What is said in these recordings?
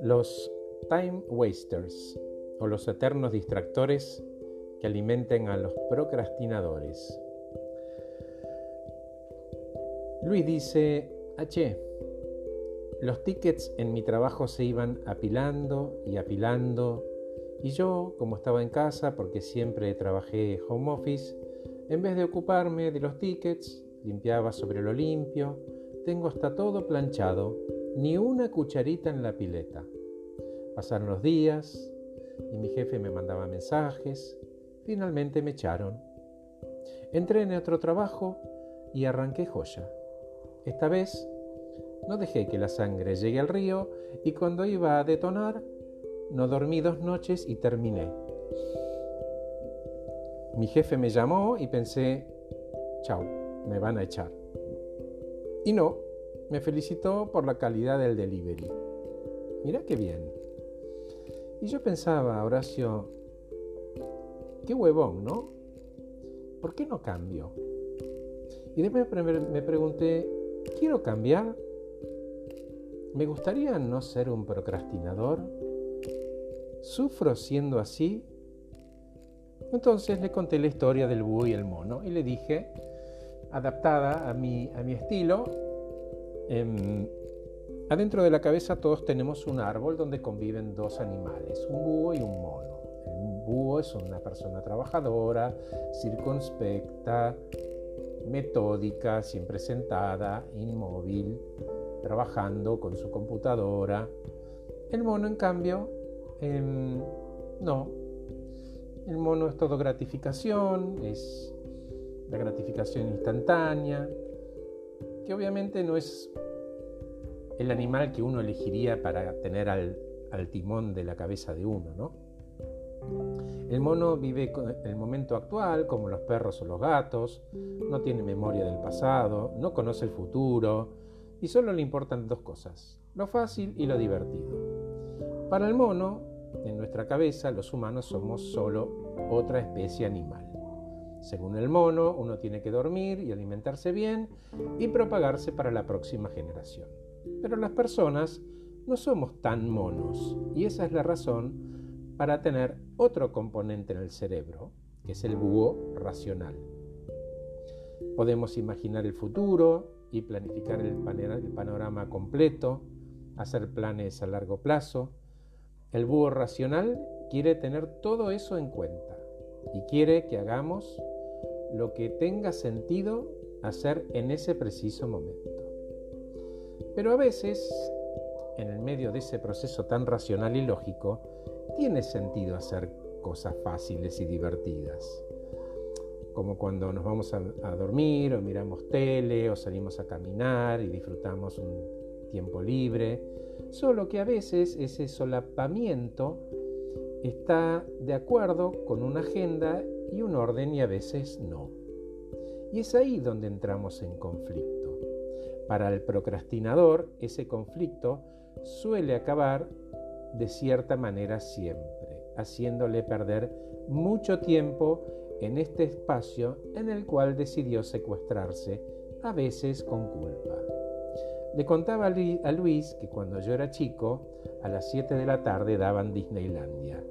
Los time wasters o los eternos distractores que alimenten a los procrastinadores. Luis dice, H, los tickets en mi trabajo se iban apilando y apilando y yo, como estaba en casa, porque siempre trabajé home office, en vez de ocuparme de los tickets, limpiaba sobre lo limpio, tengo hasta todo planchado, ni una cucharita en la pileta. Pasaron los días y mi jefe me mandaba mensajes. Finalmente me echaron. Entré en otro trabajo y arranqué joya. Esta vez no dejé que la sangre llegue al río y cuando iba a detonar no dormí dos noches y terminé. Mi jefe me llamó y pensé, chao, me van a echar. Y no, me felicitó por la calidad del delivery. Mira qué bien. Y yo pensaba, Horacio, qué huevón, ¿no? ¿Por qué no cambio? Y después me pregunté, ¿quiero cambiar? ¿Me gustaría no ser un procrastinador? ¿Sufro siendo así? Entonces le conté la historia del búho y el mono y le dije, adaptada a mi, a mi estilo, em, adentro de la cabeza todos tenemos un árbol donde conviven dos animales, un búho y un mono. El búho es una persona trabajadora, circunspecta, metódica, siempre sentada, inmóvil, trabajando con su computadora. El mono, en cambio, Em, no, el mono es todo gratificación, es la gratificación instantánea, que obviamente no es el animal que uno elegiría para tener al, al timón de la cabeza de uno, ¿no? El mono vive el momento actual, como los perros o los gatos, no tiene memoria del pasado, no conoce el futuro y solo le importan dos cosas, lo fácil y lo divertido. Para el mono, en nuestra cabeza, los humanos somos solo otra especie animal. Según el mono, uno tiene que dormir y alimentarse bien y propagarse para la próxima generación. Pero las personas no somos tan monos y esa es la razón para tener otro componente en el cerebro, que es el búho racional. Podemos imaginar el futuro y planificar el panorama completo, hacer planes a largo plazo, el búho racional quiere tener todo eso en cuenta y quiere que hagamos lo que tenga sentido hacer en ese preciso momento. Pero a veces, en el medio de ese proceso tan racional y lógico, tiene sentido hacer cosas fáciles y divertidas. Como cuando nos vamos a, dormir o miramos tele o salimos a caminar y disfrutamos un tiempo libre solo que a veces ese solapamiento está de acuerdo con una agenda y un orden y a veces no. Y es ahí donde entramos en conflicto. Para el procrastinador, ese conflicto suele acabar de cierta manera siempre, haciéndole perder mucho tiempo en este espacio en el cual decidió secuestrarse, a veces con culpa. Le contaba a Luis que cuando yo era chico, a las 7 de la tarde daban Disneylandia.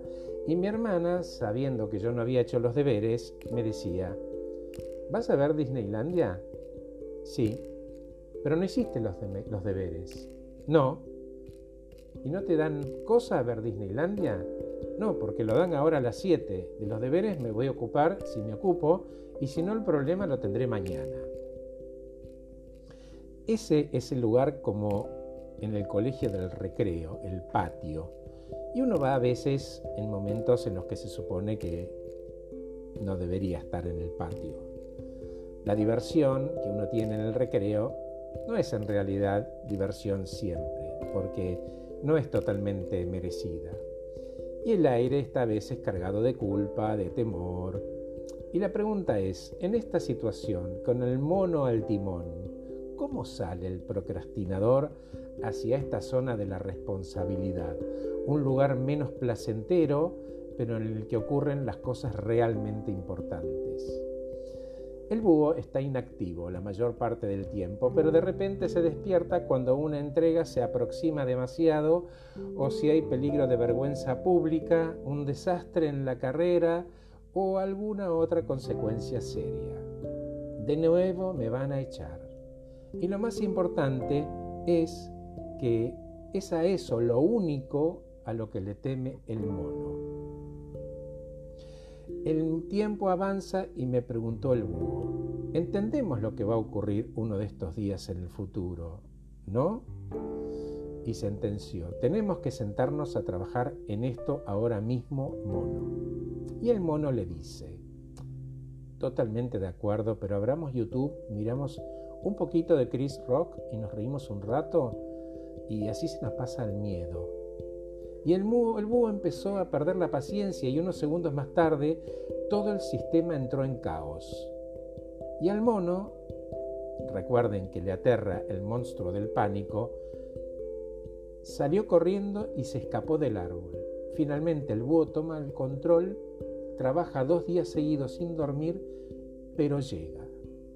Y mi hermana, sabiendo que yo no había hecho los deberes, me decía, ¿vas a ver Disneylandia? Sí, pero no hiciste los, deberes. No. ¿Y no te dan cosa a ver Disneylandia? No, porque lo dan ahora a las 7. De los deberes me voy a ocupar si me ocupo y si no el problema lo tendré mañana. Ese es el lugar como en el colegio del recreo, el patio. Y uno va a veces en momentos en los que se supone que no debería estar en el patio. La diversión que uno tiene en el recreo no es en realidad diversión siempre, porque no es totalmente merecida. Y el aire está a veces cargado de culpa, de temor. Y la pregunta es, en esta situación, con el mono al timón, ¿Cómo sale el procrastinador hacia esta zona de la responsabilidad? Un lugar menos placentero, pero en el que ocurren las cosas realmente importantes. El búho está inactivo la mayor parte del tiempo, pero de repente se despierta cuando una entrega se aproxima demasiado o si hay peligro de vergüenza pública, un desastre en la carrera o alguna otra consecuencia seria. De nuevo me van a echar. Y lo más importante es que es a eso lo único a lo que le teme el mono. El tiempo avanza y me preguntó el búho, entendemos lo que va a ocurrir uno de estos días en el futuro, ¿no? Y sentenció, tenemos que sentarnos a trabajar en esto ahora mismo, mono. Y el mono le dice, totalmente de acuerdo, pero abramos YouTube, miramos un poquito de Chris Rock y nos reímos un rato y así se nos pasa el miedo. Y el búho, empezó a perder la paciencia y unos segundos más tarde todo el sistema entró en caos. Y al mono, recuerden que le aterra el monstruo del pánico, salió corriendo y se escapó del árbol. Finalmente el búho toma el control, trabaja dos días seguidos sin dormir, pero llega.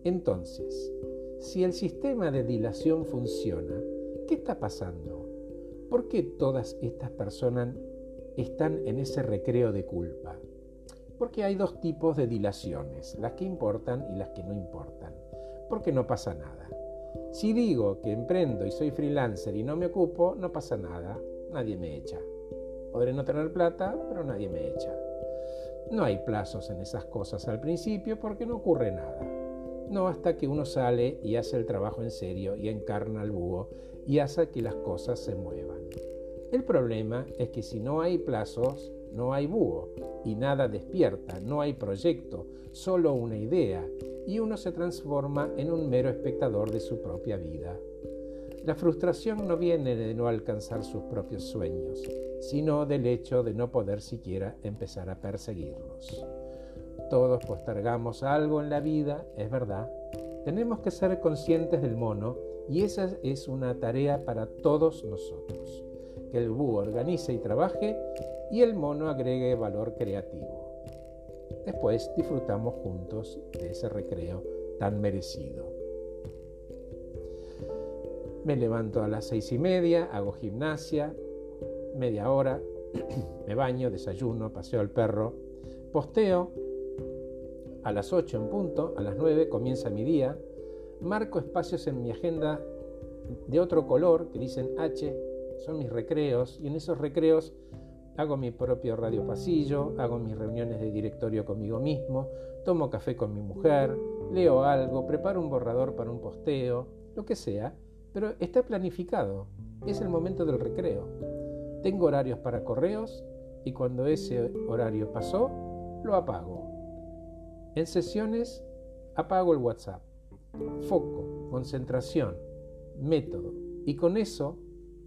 Entonces, si el sistema de dilación funciona, ¿qué está pasando? ¿Por qué todas estas personas están en ese recreo de culpa? Porque hay dos tipos de dilaciones, las que importan y las que no importan. Porque no pasa nada. Si digo que emprendo y soy freelancer y no me ocupo, no pasa nada, nadie me echa. Podré no tener plata, pero nadie me echa. No hay plazos en esas cosas al principio porque no ocurre nada. No hasta que uno sale y hace el trabajo en serio y encarna al búho y hace que las cosas se muevan. El problema es que si no hay plazos, no hay búho y nada despierta, no hay proyecto, solo una idea y uno se transforma en un mero espectador de su propia vida. La frustración no viene de no alcanzar sus propios sueños, sino del hecho de no poder siquiera empezar a perseguirlos. Todos postergamos algo en la vida, es verdad. Tenemos que ser conscientes del mono y esa es una tarea para todos nosotros. Que el búho organice y trabaje y el mono agregue valor creativo. Después disfrutamos juntos de ese recreo tan merecido. Me levanto a las seis y media, hago gimnasia, media hora, me baño, desayuno, paseo al perro, posteo, a las 8 en punto, a las 9 comienza mi día, marco espacios en mi agenda de otro color que dicen H, son mis recreos, y en esos recreos hago mi propio radio pasillo, hago mis reuniones de directorio conmigo mismo, tomo café con mi mujer, leo algo, preparo un borrador para un posteo, lo que sea, pero está planificado, es el momento del recreo. Tengo horarios para correos y cuando ese horario pasó, lo apago. En sesiones apago el WhatsApp foco, concentración, método. Y con eso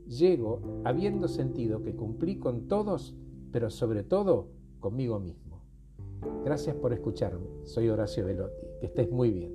llego habiendo sentido que cumplí con todos, pero sobre todo conmigo mismo. Gracias por escucharme. Soy Horacio Velotti. Que estés muy bien.